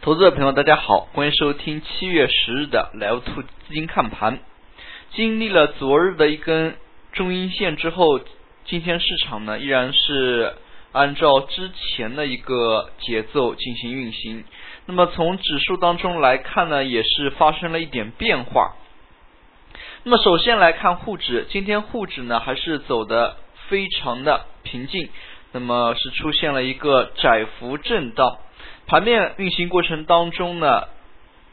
投资者朋友，大家好，欢迎收听七月十日的 Live Two 资金看盘。经历了昨日的一根中阴线之后，今天市场呢依然是按照之前的一个节奏进行运行。那么从指数当中来看呢，也是发生了一点变化。那么首先来看沪指，今天沪指呢还是走的非常的平静，那么是出现了一个窄幅震荡。盘面运行过程当中呢，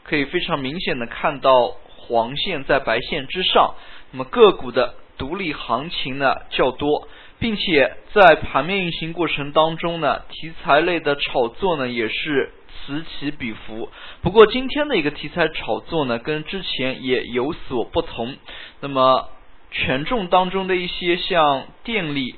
可以非常明显的看到黄线在白线之上，那么个股的独立行情呢较多，并且在盘面运行过程当中呢，题材类的炒作呢也是此起彼伏。不过今天的一个题材炒作呢，跟之前也有所不同。那么权重当中的一些像电力、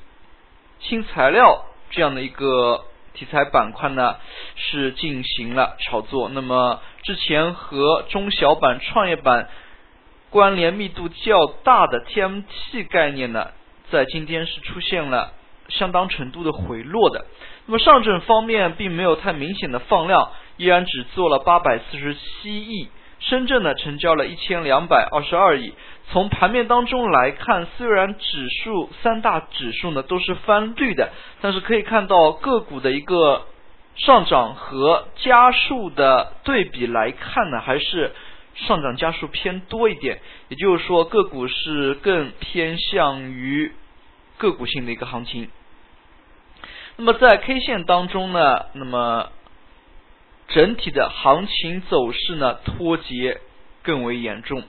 新材料这样的一个。题材板块呢是进行了炒作，那么之前和中小板、创业板关联密度较大的 TMT 概念呢，在今天是出现了相当程度的回落的。那么上证方面并没有太明显的放量，依然只做了八百四十七亿。深圳呢成交了一千两百二十二亿。从盘面当中来看，虽然指数三大指数呢都是翻绿的，但是可以看到个股的一个上涨和加速的对比来看呢，还是上涨加速偏多一点。也就是说，个股是更偏向于个股性的一个行情。那么在 K 线当中呢，那么。整体的行情走势呢脱节更为严重，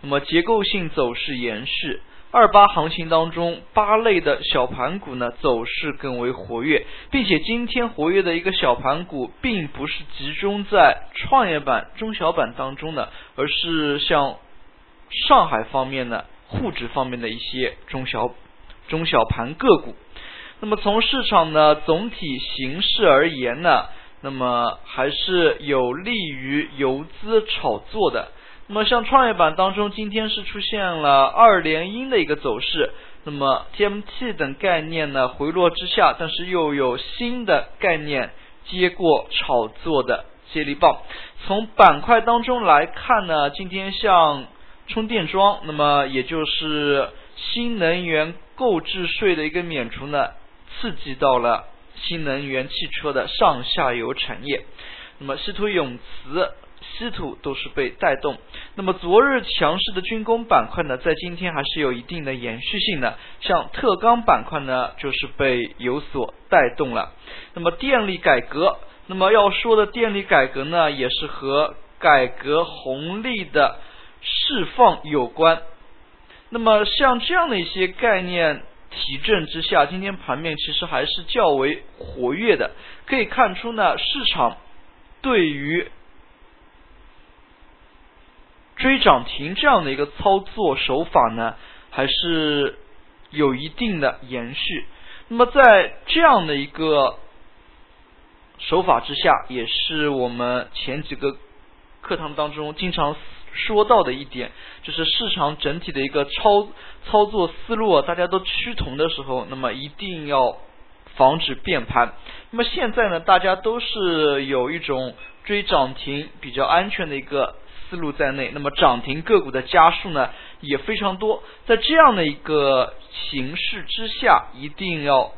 那么结构性走势延续。二八行情当中，八类的小盘股呢走势更为活跃，并且今天活跃的一个小盘股，并不是集中在创业板、中小板当中的，而是像上海方面的沪指方面的一些中小中小盘个股。那么从市场的总体形势而言呢？那么还是有利于游资炒作的。那么像创业板当中，今天是出现了二连阴的一个走势。那么 TMT 等概念呢回落之下，但是又有新的概念接过炒作的接力棒。从板块当中来看呢，今天像充电桩，那么也就是新能源购置税的一个免除呢，刺激到了。新能源汽车的上下游产业，那么稀土永磁、稀土都是被带动。那么昨日强势的军工板块呢，在今天还是有一定的延续性的。像特钢板块呢，就是被有所带动了。那么电力改革，那么要说的电力改革呢，也是和改革红利的释放有关。那么像这样的一些概念。提振之下，今天盘面其实还是较为活跃的。可以看出呢，市场对于追涨停这样的一个操作手法呢，还是有一定的延续。那么在这样的一个手法之下，也是我们前几个课堂当中经常。说到的一点就是市场整体的一个操操作思路啊，大家都趋同的时候，那么一定要防止变盘。那么现在呢，大家都是有一种追涨停比较安全的一个思路在内。那么涨停个股的家数呢也非常多，在这样的一个形势之下，一定要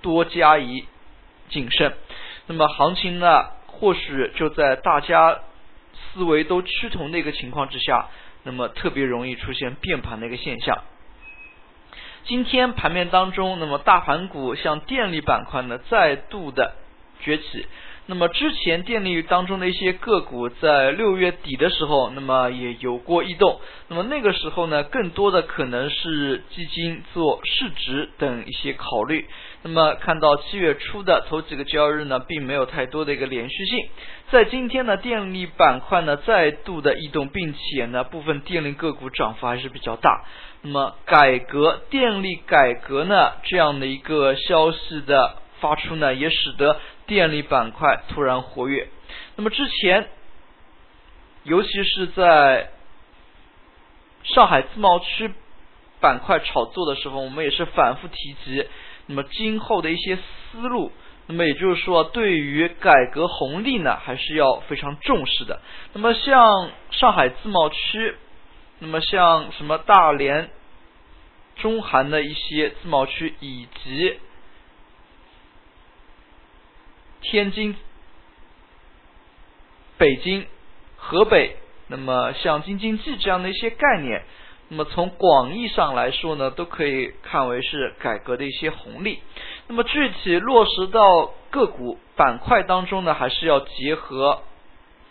多加以谨慎。那么行情呢，或许就在大家。思维都趋同的一个情况之下，那么特别容易出现变盘的一个现象。今天盘面当中，那么大盘股像电力板块呢再度的崛起。那么之前电力当中的一些个股在六月底的时候，那么也有过异动。那么那个时候呢，更多的可能是基金做市值等一些考虑。那么看到七月初的头几个交易日呢，并没有太多的一个连续性。在今天呢，电力板块呢再度的异动，并且呢部分电力个股涨幅还是比较大。那么改革电力改革呢这样的一个消息的发出呢，也使得电力板块突然活跃。那么之前，尤其是在上海自贸区板块炒作的时候，我们也是反复提及。那么今后的一些思路那么也就是说，对于改革红利呢，还是要非常重视的。那么像上海自贸区，那么像什么大连、中韩的一些自贸区，以及天津、北京、河北，那么像京津冀这样的一些概念。那么从广义上来说呢，都可以看为是改革的一些红利。那么具体落实到个股板块当中呢，还是要结合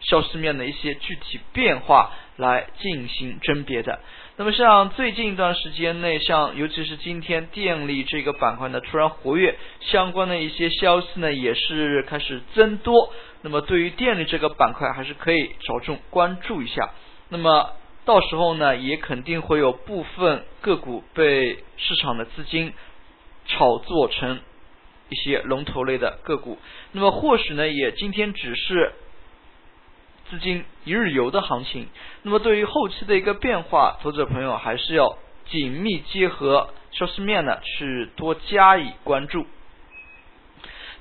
消息面的一些具体变化来进行甄别的。那么像最近一段时间内，像尤其是今天电力这个板块呢突然活跃，相关的一些消息呢也是开始增多。那么对于电力这个板块，还是可以着重关注一下。那么。到时候呢，也肯定会有部分个股被市场的资金炒作成一些龙头类的个股。那么或许呢，也今天只是资金一日游的行情。那么对于后期的一个变化，投资者朋友还是要紧密结合消息面呢，去多加以关注。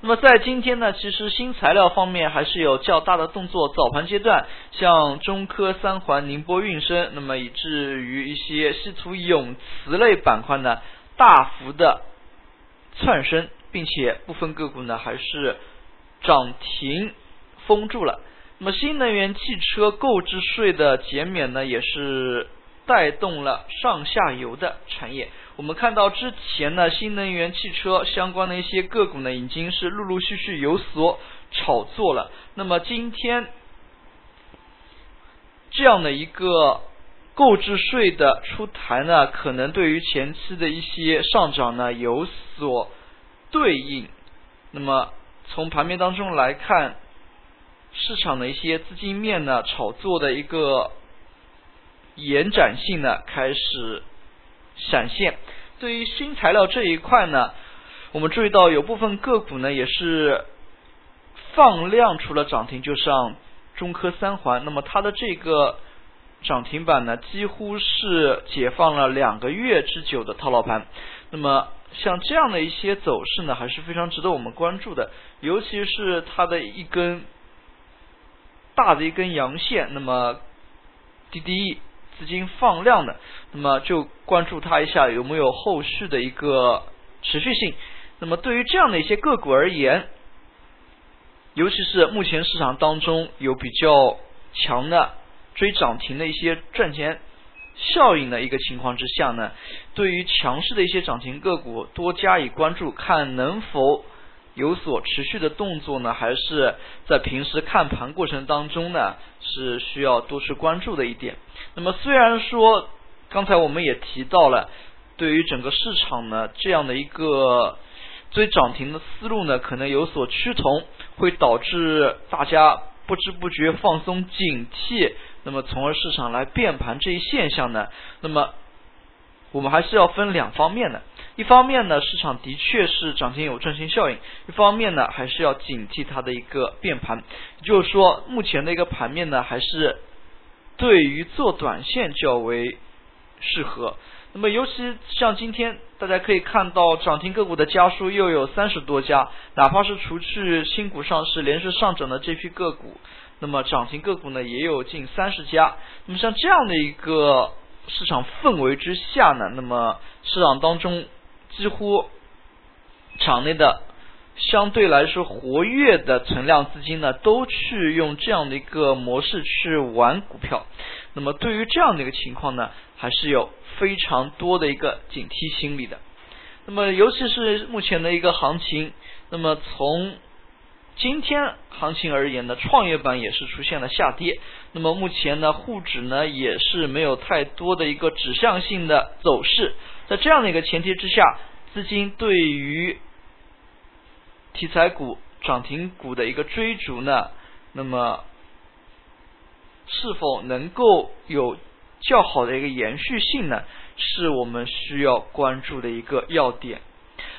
那么在今天呢，其实新材料方面还是有较大的动作。早盘阶段，像中科、三环、宁波运升，那么以至于一些稀土永磁类板块呢，大幅的窜升，并且部分个股呢还是涨停封住了。那么新能源汽车购置税的减免呢，也是带动了上下游的产业。我们看到之前呢，新能源汽车相关的一些个股呢，已经是陆陆续续有所炒作了。那么今天这样的一个购置税的出台呢，可能对于前期的一些上涨呢有所对应。那么从盘面当中来看，市场的一些资金面呢，炒作的一个延展性呢，开始。闪现，对于新材料这一块呢，我们注意到有部分个股呢也是放量，除了涨停，就上中科三环，那么它的这个涨停板呢，几乎是解放了两个月之久的套牢盘。那么像这样的一些走势呢，还是非常值得我们关注的，尤其是它的一根大的一根阳线，那么 DDE。资金放量的，那么就关注它一下有没有后续的一个持续性。那么对于这样的一些个股而言，尤其是目前市场当中有比较强的追涨停的一些赚钱效应的一个情况之下呢，对于强势的一些涨停个股多加以关注，看能否。有所持续的动作呢，还是在平时看盘过程当中呢，是需要多去关注的一点。那么虽然说刚才我们也提到了，对于整个市场呢，这样的一个追涨停的思路呢，可能有所趋同，会导致大家不知不觉放松警惕，那么从而市场来变盘这一现象呢，那么我们还是要分两方面的。一方面呢，市场的确是涨停有赚钱效应；一方面呢，还是要警惕它的一个变盘。也就是说，目前的一个盘面呢，还是对于做短线较为适合。那么，尤其像今天，大家可以看到涨停个股的家数又有三十多家，哪怕是除去新股上市连续上涨的这批个股，那么涨停个股呢也有近三十家。那么，像这样的一个市场氛围之下呢，那么市场当中。几乎场内的相对来说活跃的存量资金呢，都去用这样的一个模式去玩股票。那么对于这样的一个情况呢，还是有非常多的一个警惕心理的。那么尤其是目前的一个行情，那么从今天行情而言呢，创业板也是出现了下跌。那么目前呢，沪指呢也是没有太多的一个指向性的走势。在这样的一个前提之下，资金对于题材股、涨停股的一个追逐呢，那么是否能够有较好的一个延续性呢？是我们需要关注的一个要点。